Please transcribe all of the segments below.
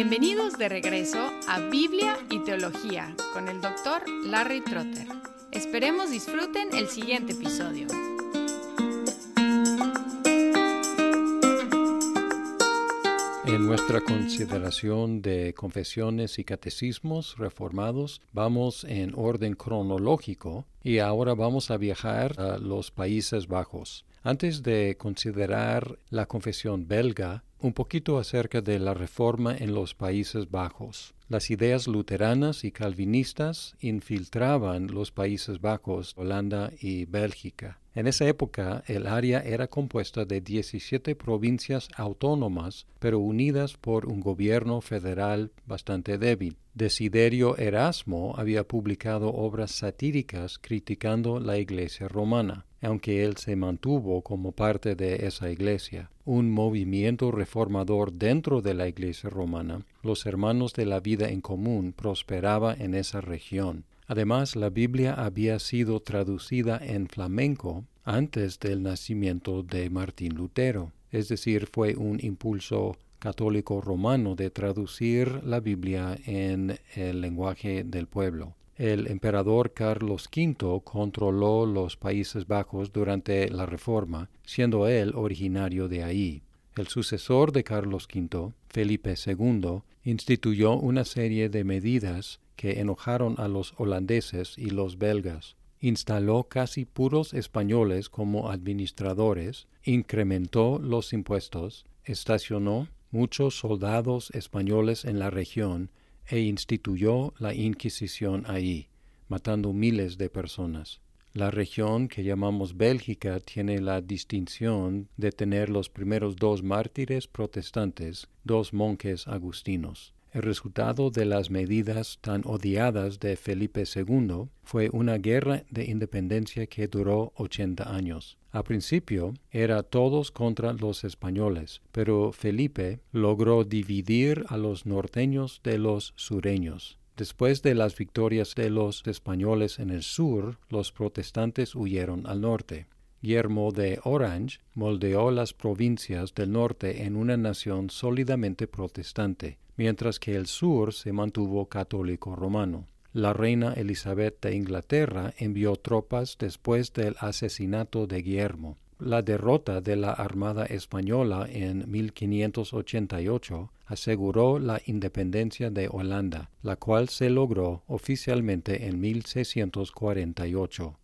Bienvenidos de regreso a Biblia y Teología con el doctor Larry Trotter. Esperemos disfruten el siguiente episodio. En nuestra consideración de confesiones y catecismos reformados, vamos en orden cronológico y ahora vamos a viajar a los Países Bajos. Antes de considerar la confesión belga, un poquito acerca de la reforma en los Países Bajos. Las ideas luteranas y calvinistas infiltraban los Países Bajos, Holanda y Bélgica. En esa época el área era compuesta de 17 provincias autónomas, pero unidas por un gobierno federal bastante débil. Desiderio Erasmo había publicado obras satíricas criticando la Iglesia romana, aunque él se mantuvo como parte de esa Iglesia. Un movimiento reformador dentro de la Iglesia romana, los hermanos de la vida en común prosperaba en esa región. Además, la Biblia había sido traducida en flamenco antes del nacimiento de Martín Lutero, es decir, fue un impulso católico romano de traducir la Biblia en el lenguaje del pueblo. El emperador Carlos V controló los Países Bajos durante la Reforma, siendo él originario de ahí. El sucesor de Carlos V, Felipe II, instituyó una serie de medidas que enojaron a los holandeses y los belgas. Instaló casi puros españoles como administradores, incrementó los impuestos, estacionó muchos soldados españoles en la región e instituyó la Inquisición ahí, matando miles de personas. La región que llamamos Bélgica tiene la distinción de tener los primeros dos mártires protestantes, dos monjes agustinos. El resultado de las medidas tan odiadas de Felipe II fue una guerra de independencia que duró ochenta años. A principio era todos contra los españoles, pero Felipe logró dividir a los norteños de los sureños. Después de las victorias de los españoles en el sur, los protestantes huyeron al norte. Guillermo de Orange moldeó las provincias del norte en una nación sólidamente protestante, mientras que el sur se mantuvo católico romano. La reina Elizabeth de Inglaterra envió tropas después del asesinato de Guillermo. La derrota de la Armada Española en 1588 aseguró la independencia de Holanda, la cual se logró oficialmente en 1648.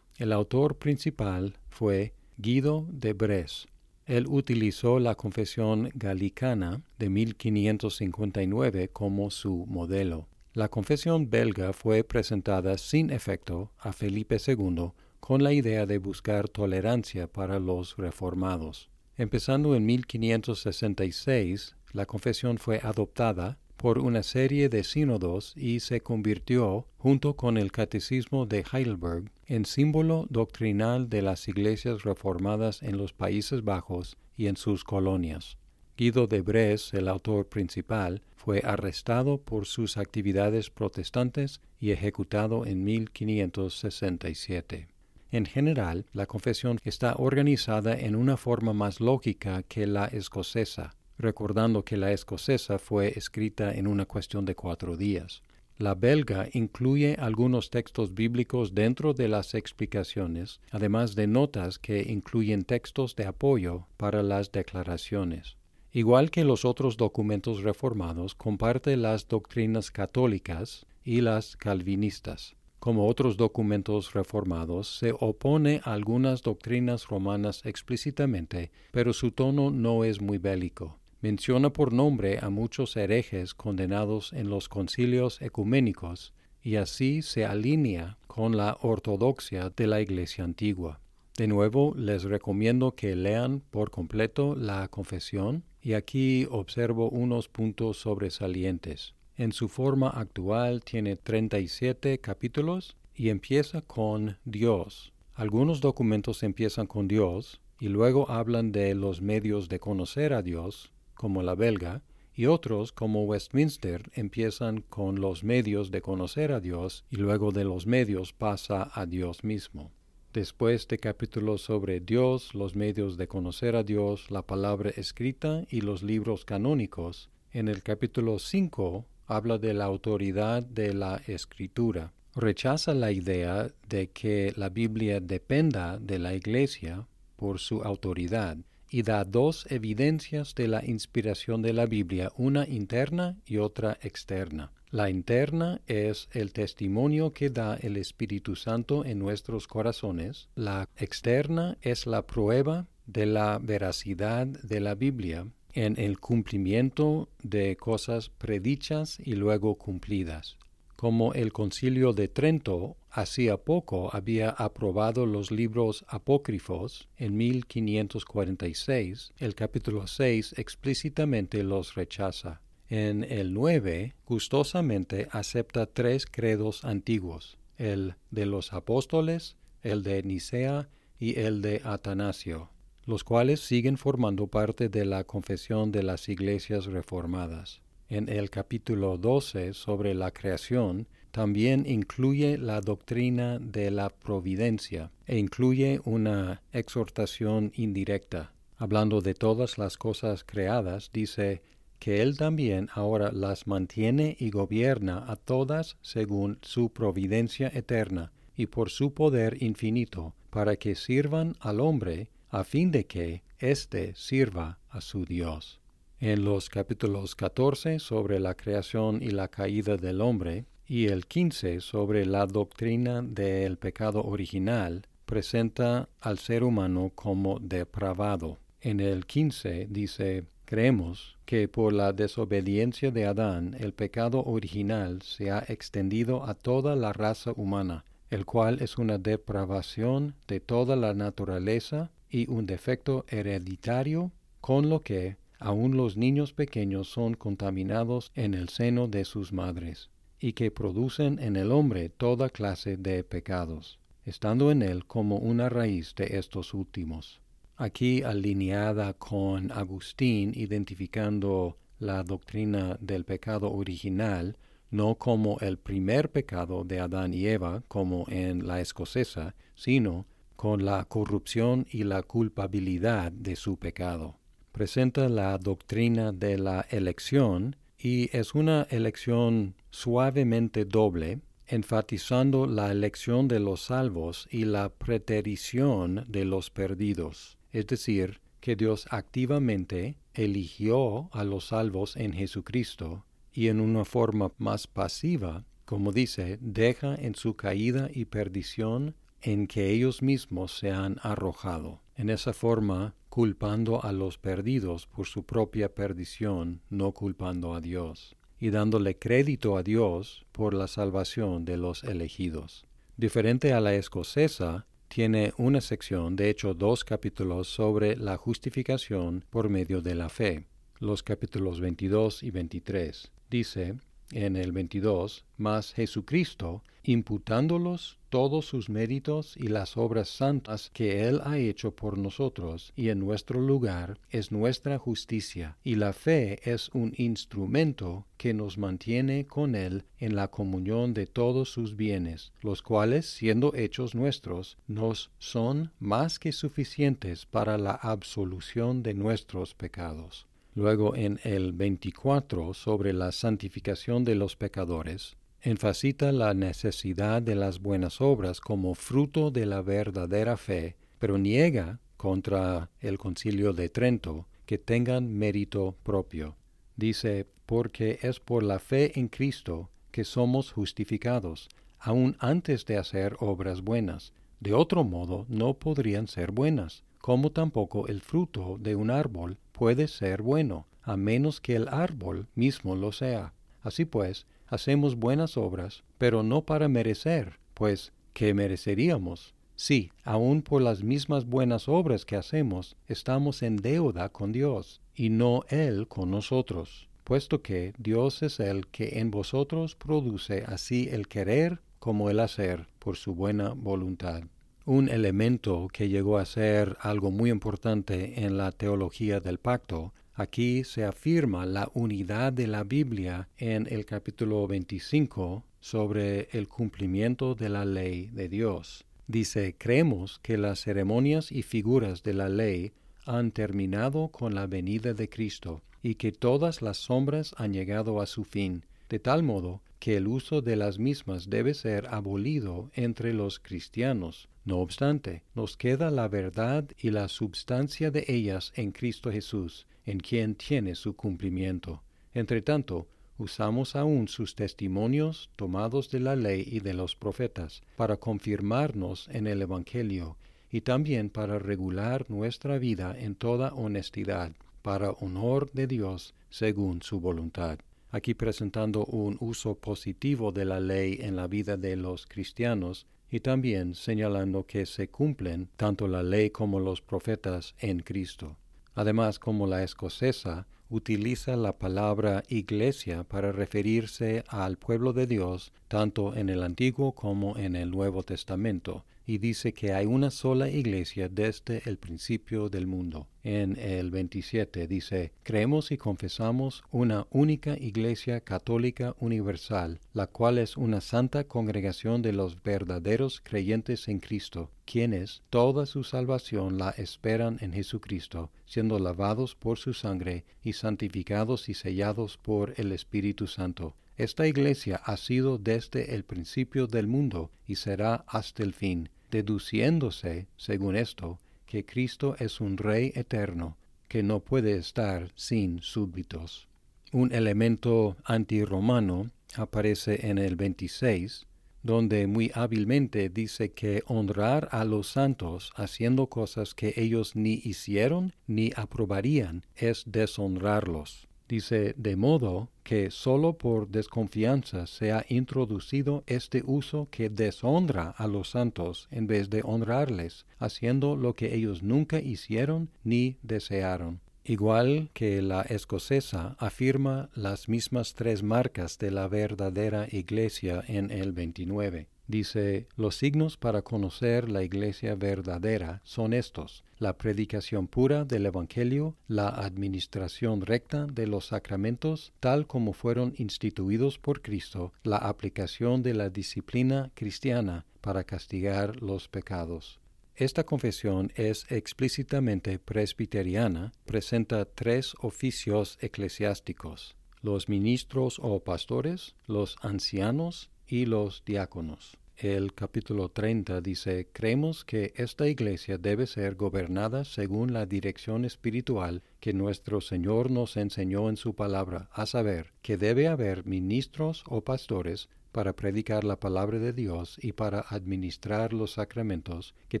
El autor principal fue Guido de Bres. Él utilizó la Confesión Galicana de 1559 como su modelo. La Confesión belga fue presentada sin efecto a Felipe II con la idea de buscar tolerancia para los reformados. Empezando en 1566, la confesión fue adoptada por una serie de sínodos y se convirtió, junto con el Catecismo de Heidelberg, en símbolo doctrinal de las iglesias reformadas en los Países Bajos y en sus colonias. Guido de Bres, el autor principal, fue arrestado por sus actividades protestantes y ejecutado en 1567. En general, la confesión está organizada en una forma más lógica que la escocesa recordando que la escocesa fue escrita en una cuestión de cuatro días. La belga incluye algunos textos bíblicos dentro de las explicaciones, además de notas que incluyen textos de apoyo para las declaraciones. Igual que los otros documentos reformados, comparte las doctrinas católicas y las calvinistas. Como otros documentos reformados, se opone a algunas doctrinas romanas explícitamente, pero su tono no es muy bélico menciona por nombre a muchos herejes condenados en los concilios ecuménicos y así se alinea con la ortodoxia de la Iglesia antigua. De nuevo, les recomiendo que lean por completo la confesión y aquí observo unos puntos sobresalientes. En su forma actual tiene 37 capítulos y empieza con Dios. Algunos documentos empiezan con Dios y luego hablan de los medios de conocer a Dios, como la belga, y otros, como Westminster, empiezan con los medios de conocer a Dios y luego de los medios pasa a Dios mismo. Después de capítulos sobre Dios, los medios de conocer a Dios, la palabra escrita y los libros canónicos, En el capítulo 5 habla de la autoridad de la escritura. Rechaza la idea de que la Biblia dependa de la Iglesia por su autoridad y da dos evidencias de la inspiración de la Biblia, una interna y otra externa. La interna es el testimonio que da el Espíritu Santo en nuestros corazones. La externa es la prueba de la veracidad de la Biblia en el cumplimiento de cosas predichas y luego cumplidas. Como el concilio de Trento hacía poco había aprobado los libros apócrifos en 1546, el capítulo 6 explícitamente los rechaza. En el 9, gustosamente acepta tres credos antiguos, el de los apóstoles, el de Nicea y el de Atanasio, los cuales siguen formando parte de la confesión de las iglesias reformadas. En el capítulo 12 sobre la creación también incluye la doctrina de la providencia e incluye una exhortación indirecta. Hablando de todas las cosas creadas, dice que Él también ahora las mantiene y gobierna a todas según su providencia eterna y por su poder infinito, para que sirvan al hombre, a fin de que éste sirva a su Dios. En los capítulos 14 sobre la creación y la caída del hombre y el 15 sobre la doctrina del pecado original, presenta al ser humano como depravado. En el 15 dice, Creemos que por la desobediencia de Adán el pecado original se ha extendido a toda la raza humana, el cual es una depravación de toda la naturaleza y un defecto hereditario, con lo que aun los niños pequeños son contaminados en el seno de sus madres, y que producen en el hombre toda clase de pecados, estando en él como una raíz de estos últimos aquí alineada con Agustín, identificando la doctrina del pecado original, no como el primer pecado de Adán y Eva, como en la escocesa, sino con la corrupción y la culpabilidad de su pecado. Presenta la doctrina de la elección y es una elección suavemente doble, enfatizando la elección de los salvos y la preterición de los perdidos es decir, que Dios activamente eligió a los salvos en Jesucristo y en una forma más pasiva, como dice, deja en su caída y perdición en que ellos mismos se han arrojado. En esa forma, culpando a los perdidos por su propia perdición, no culpando a Dios, y dándole crédito a Dios por la salvación de los elegidos. Diferente a la escocesa, tiene una sección, de hecho dos capítulos, sobre la justificación por medio de la fe, los capítulos 22 y 23. Dice, en el 22, mas Jesucristo, imputándolos todos sus méritos y las obras santas que Él ha hecho por nosotros y en nuestro lugar, es nuestra justicia, y la fe es un instrumento que nos mantiene con Él en la comunión de todos sus bienes, los cuales, siendo hechos nuestros, nos son más que suficientes para la absolución de nuestros pecados. Luego en el 24 sobre la santificación de los pecadores, enfacita la necesidad de las buenas obras como fruto de la verdadera fe, pero niega contra el concilio de Trento que tengan mérito propio. Dice, porque es por la fe en Cristo que somos justificados, aun antes de hacer obras buenas. De otro modo no podrían ser buenas, como tampoco el fruto de un árbol puede ser bueno, a menos que el árbol mismo lo sea. Así pues, hacemos buenas obras, pero no para merecer, pues, ¿qué mereceríamos? Sí, aun por las mismas buenas obras que hacemos, estamos en deuda con Dios, y no Él con nosotros, puesto que Dios es el que en vosotros produce así el querer como el hacer por su buena voluntad un elemento que llegó a ser algo muy importante en la teología del pacto. Aquí se afirma la unidad de la Biblia en el capítulo 25 sobre el cumplimiento de la ley de Dios. Dice, creemos que las ceremonias y figuras de la ley han terminado con la venida de Cristo, y que todas las sombras han llegado a su fin, de tal modo que el uso de las mismas debe ser abolido entre los cristianos. No obstante, nos queda la verdad y la substancia de ellas en Cristo Jesús, en quien tiene su cumplimiento. Entre tanto, usamos aún sus testimonios tomados de la ley y de los profetas, para confirmarnos en el Evangelio, y también para regular nuestra vida en toda honestidad, para honor de Dios según su voluntad aquí presentando un uso positivo de la ley en la vida de los cristianos y también señalando que se cumplen tanto la ley como los profetas en Cristo. Además, como la escocesa utiliza la palabra iglesia para referirse al pueblo de Dios tanto en el Antiguo como en el Nuevo Testamento, y dice que hay una sola iglesia desde el principio del mundo. En el 27 dice, creemos y confesamos una única iglesia católica universal, la cual es una santa congregación de los verdaderos creyentes en Cristo, quienes toda su salvación la esperan en Jesucristo, siendo lavados por su sangre y santificados y sellados por el Espíritu Santo esta iglesia ha sido desde el principio del mundo y será hasta el fin, deduciéndose, según esto, que Cristo es un Rey eterno, que no puede estar sin súbditos. Un elemento antirromano aparece en el 26, donde muy hábilmente dice que honrar a los santos haciendo cosas que ellos ni hicieron ni aprobarían es deshonrarlos. Dice, de modo que sólo por desconfianza se ha introducido este uso que deshonra a los santos en vez de honrarles, haciendo lo que ellos nunca hicieron ni desearon. Igual que la escocesa afirma las mismas tres marcas de la verdadera iglesia en el 29. Dice, los signos para conocer la iglesia verdadera son estos, la predicación pura del Evangelio, la administración recta de los sacramentos, tal como fueron instituidos por Cristo, la aplicación de la disciplina cristiana para castigar los pecados. Esta confesión es explícitamente presbiteriana, presenta tres oficios eclesiásticos, los ministros o pastores, los ancianos y los diáconos. El capítulo 30 dice, creemos que esta iglesia debe ser gobernada según la dirección espiritual que nuestro Señor nos enseñó en su palabra, a saber, que debe haber ministros o pastores para predicar la palabra de Dios y para administrar los sacramentos, que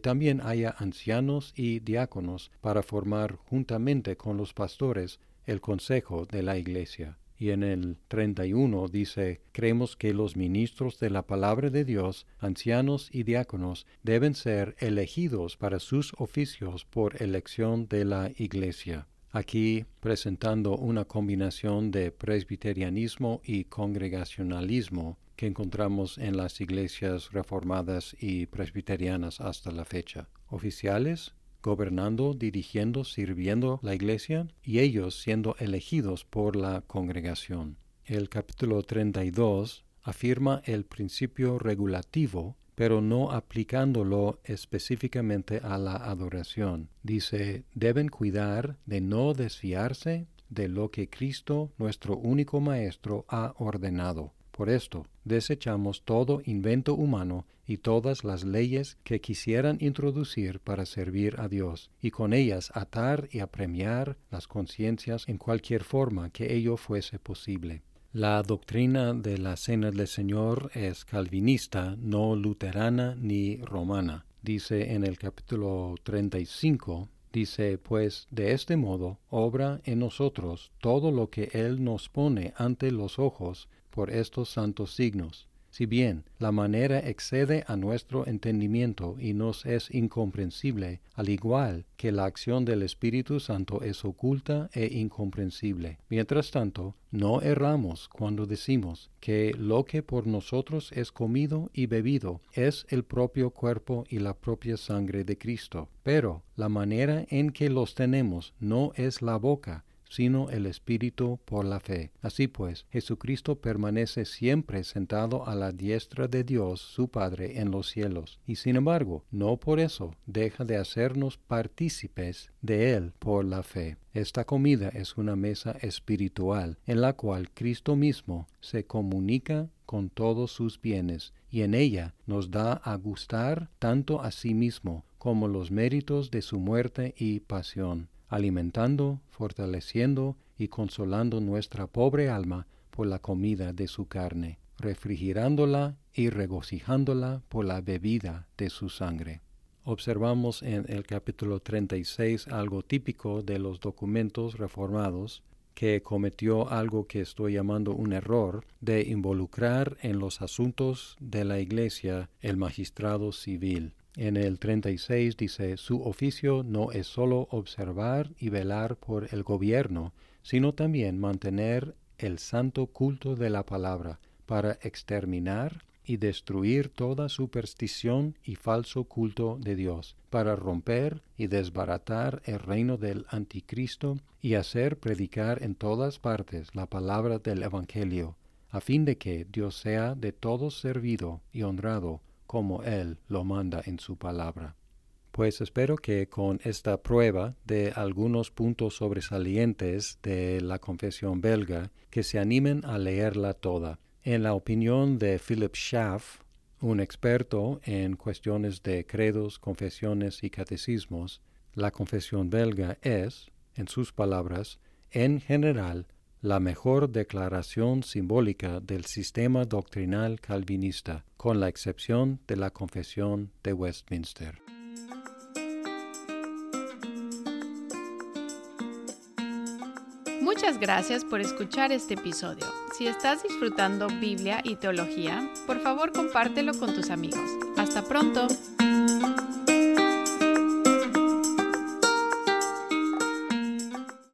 también haya ancianos y diáconos para formar juntamente con los pastores el consejo de la iglesia y en el 31 dice, creemos que los ministros de la palabra de Dios, ancianos y diáconos, deben ser elegidos para sus oficios por elección de la Iglesia. Aquí presentando una combinación de presbiterianismo y congregacionalismo que encontramos en las iglesias reformadas y presbiterianas hasta la fecha. Oficiales, gobernando, dirigiendo, sirviendo la iglesia y ellos siendo elegidos por la congregación. El capítulo 32 afirma el principio regulativo, pero no aplicándolo específicamente a la adoración. Dice, deben cuidar de no desfiarse de lo que Cristo, nuestro único Maestro, ha ordenado. Por esto, desechamos todo invento humano y todas las leyes que quisieran introducir para servir a Dios, y con ellas atar y apremiar las conciencias en cualquier forma que ello fuese posible. La doctrina de la Cena del Señor es calvinista, no luterana ni romana. Dice en el capítulo 35, dice, pues de este modo obra en nosotros todo lo que Él nos pone ante los ojos por estos santos signos. Si bien la manera excede a nuestro entendimiento y nos es incomprensible, al igual que la acción del Espíritu Santo es oculta e incomprensible. Mientras tanto, no erramos cuando decimos que lo que por nosotros es comido y bebido es el propio cuerpo y la propia sangre de Cristo. Pero la manera en que los tenemos no es la boca, sino el Espíritu por la fe. Así pues, Jesucristo permanece siempre sentado a la diestra de Dios su Padre en los cielos, y sin embargo, no por eso deja de hacernos partícipes de Él por la fe. Esta comida es una mesa espiritual en la cual Cristo mismo se comunica con todos sus bienes y en ella nos da a gustar tanto a sí mismo como los méritos de su muerte y pasión, alimentando, fortaleciendo y consolando nuestra pobre alma por la comida de su carne, refrigerándola y regocijándola por la bebida de su sangre. Observamos en el capítulo 36 algo típico de los documentos reformados, que cometió algo que estoy llamando un error de involucrar en los asuntos de la Iglesia el magistrado civil. En el 36 dice, su oficio no es sólo observar y velar por el gobierno, sino también mantener el santo culto de la palabra, para exterminar y destruir toda superstición y falso culto de Dios, para romper y desbaratar el reino del anticristo y hacer predicar en todas partes la palabra del Evangelio, a fin de que Dios sea de todos servido y honrado, como Él lo manda en su palabra. Pues espero que con esta prueba de algunos puntos sobresalientes de la confesión belga, que se animen a leerla toda en la opinión de Philip Schaff, un experto en cuestiones de credos, confesiones y catecismos, la confesión belga es, en sus palabras, en general, la mejor declaración simbólica del sistema doctrinal calvinista, con la excepción de la confesión de Westminster. Muchas gracias por escuchar este episodio. Si estás disfrutando Biblia y teología, por favor compártelo con tus amigos. Hasta pronto.